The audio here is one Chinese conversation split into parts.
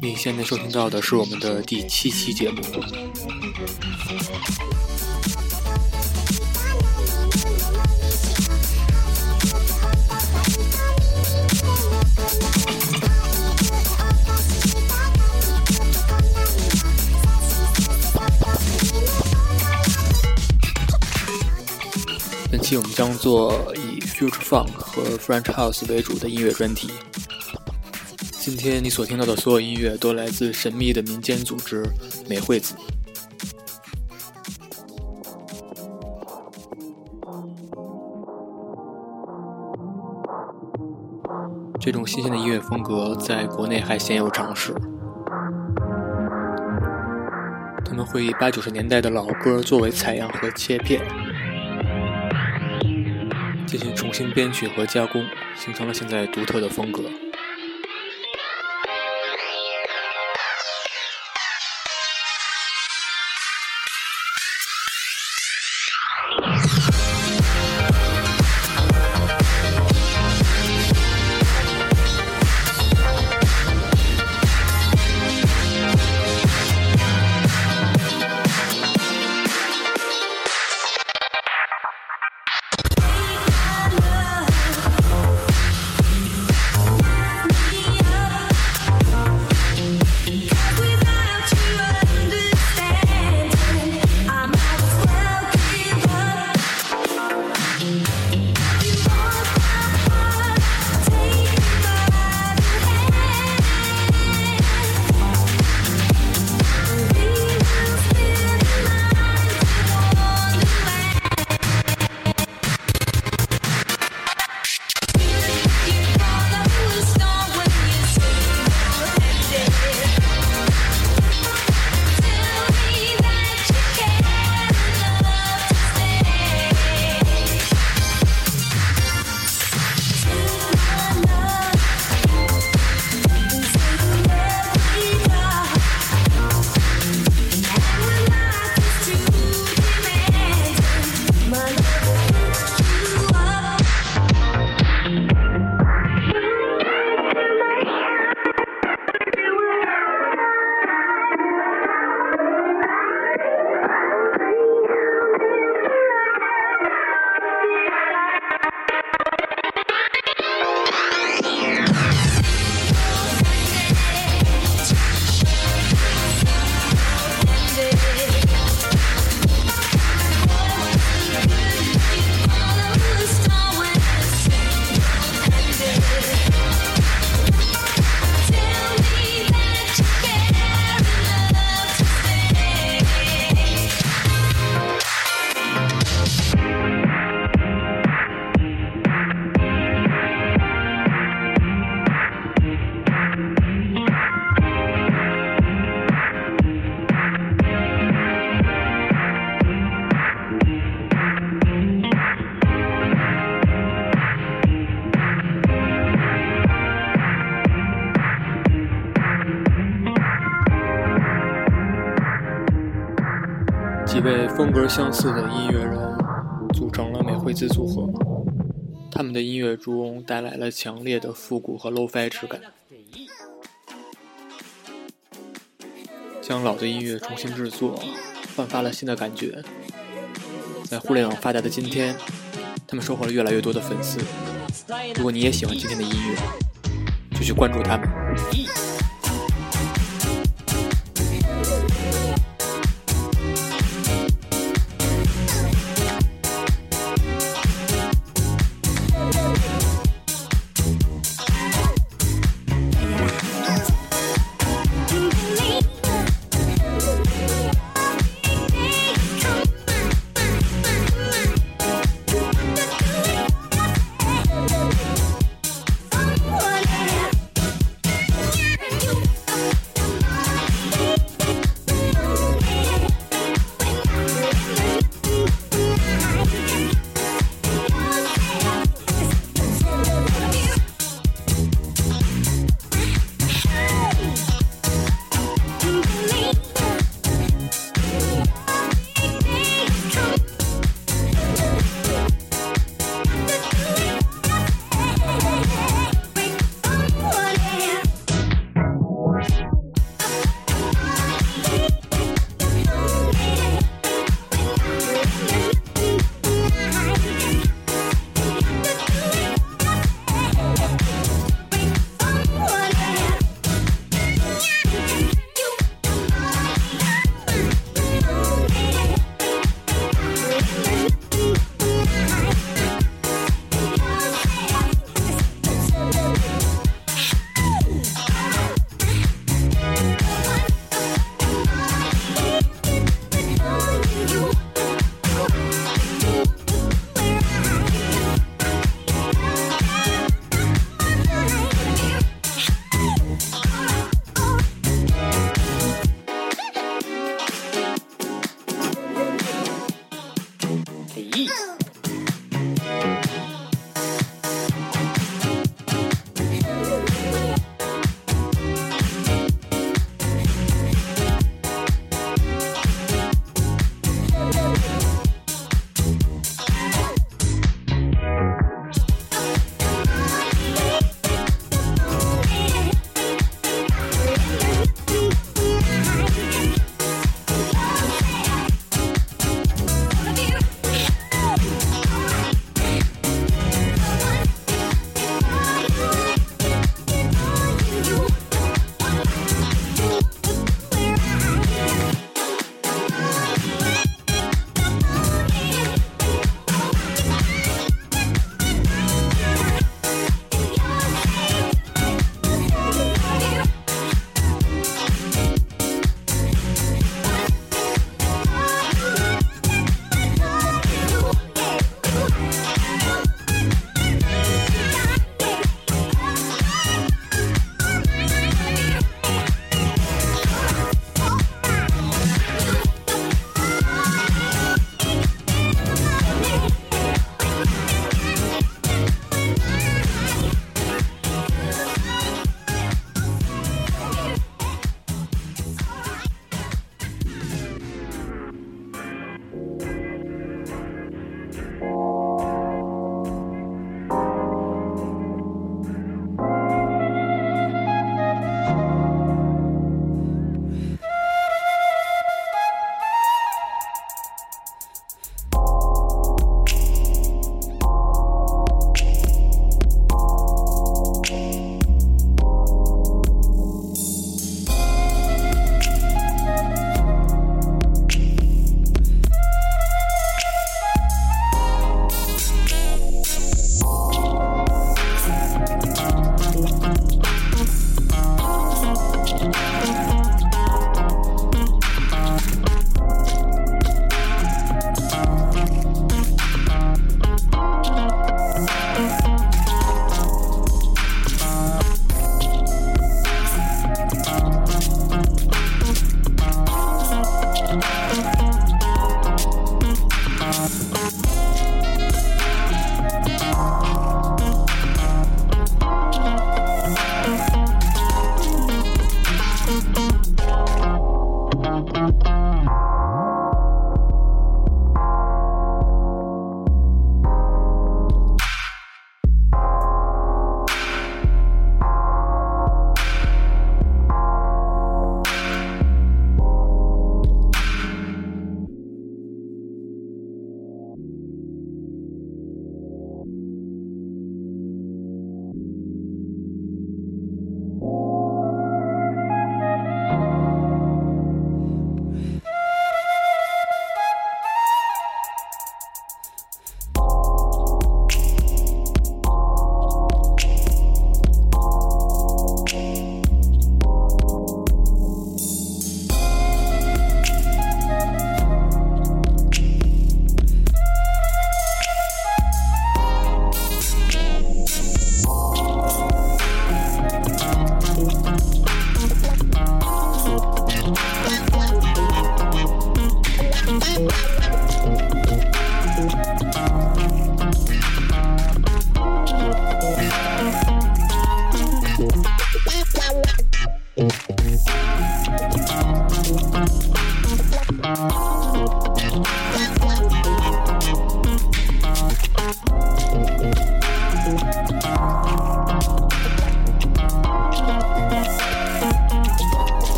你现在收听到的是我们的第七期节目。本期我们将做以 Future Funk 和 French House 为主的音乐专题。今天你所听到的所有音乐都来自神秘的民间组织美惠子。这种新鲜的音乐风格在国内还鲜有尝试。他们会以八九十年代的老歌作为采样和切片。进行重新编曲和加工，形成了现在独特的风格。几位风格相似的音乐人组成了美惠子组合，他们的音乐中带来了强烈的复古和 lofi 质感，将老的音乐重新制作，焕发了新的感觉。在互联网发达的今天，他们收获了越来越多的粉丝。如果你也喜欢今天的音乐，就去关注他们。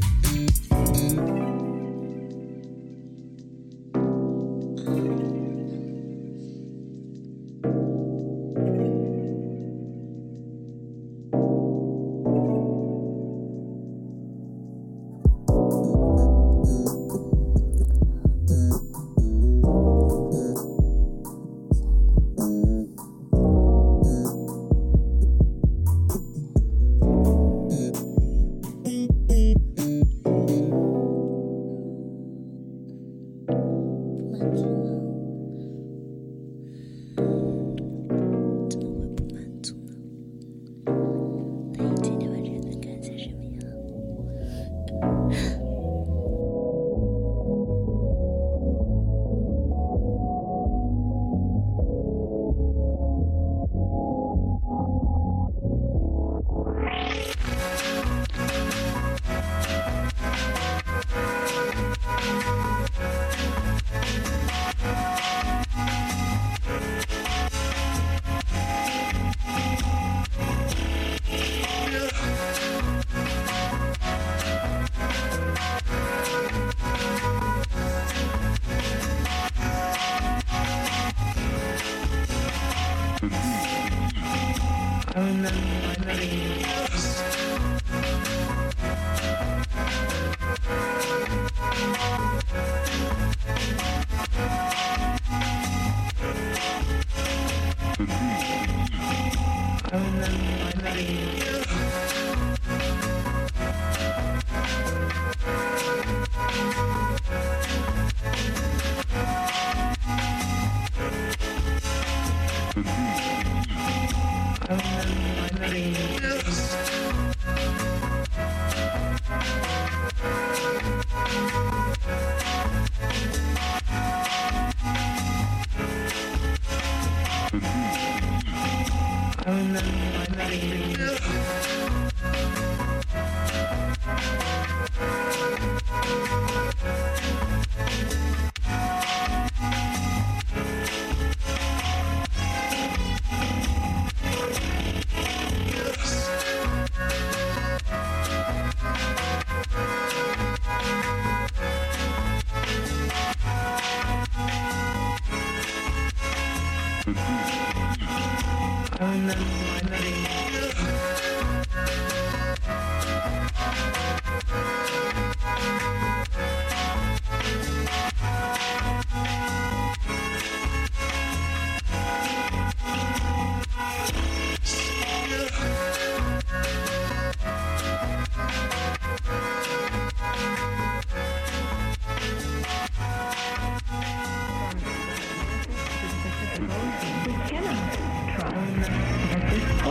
deep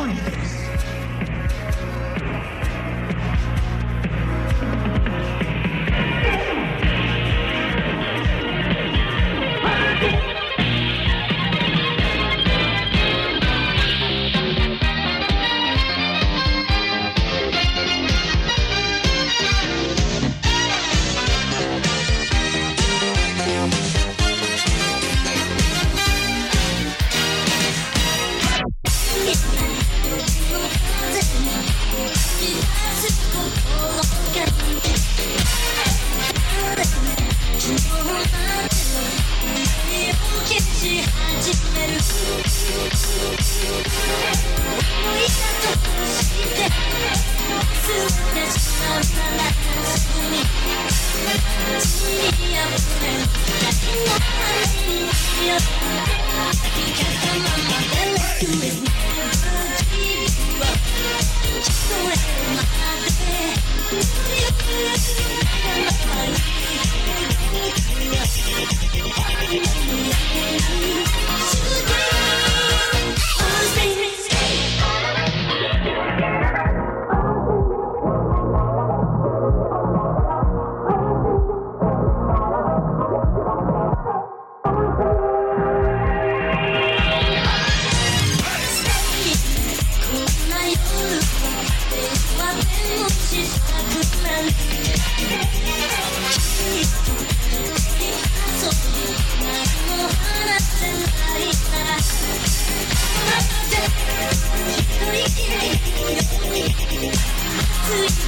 Tony. Always makes me to you.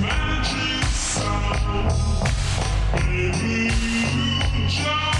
Magic sound, baby, you just.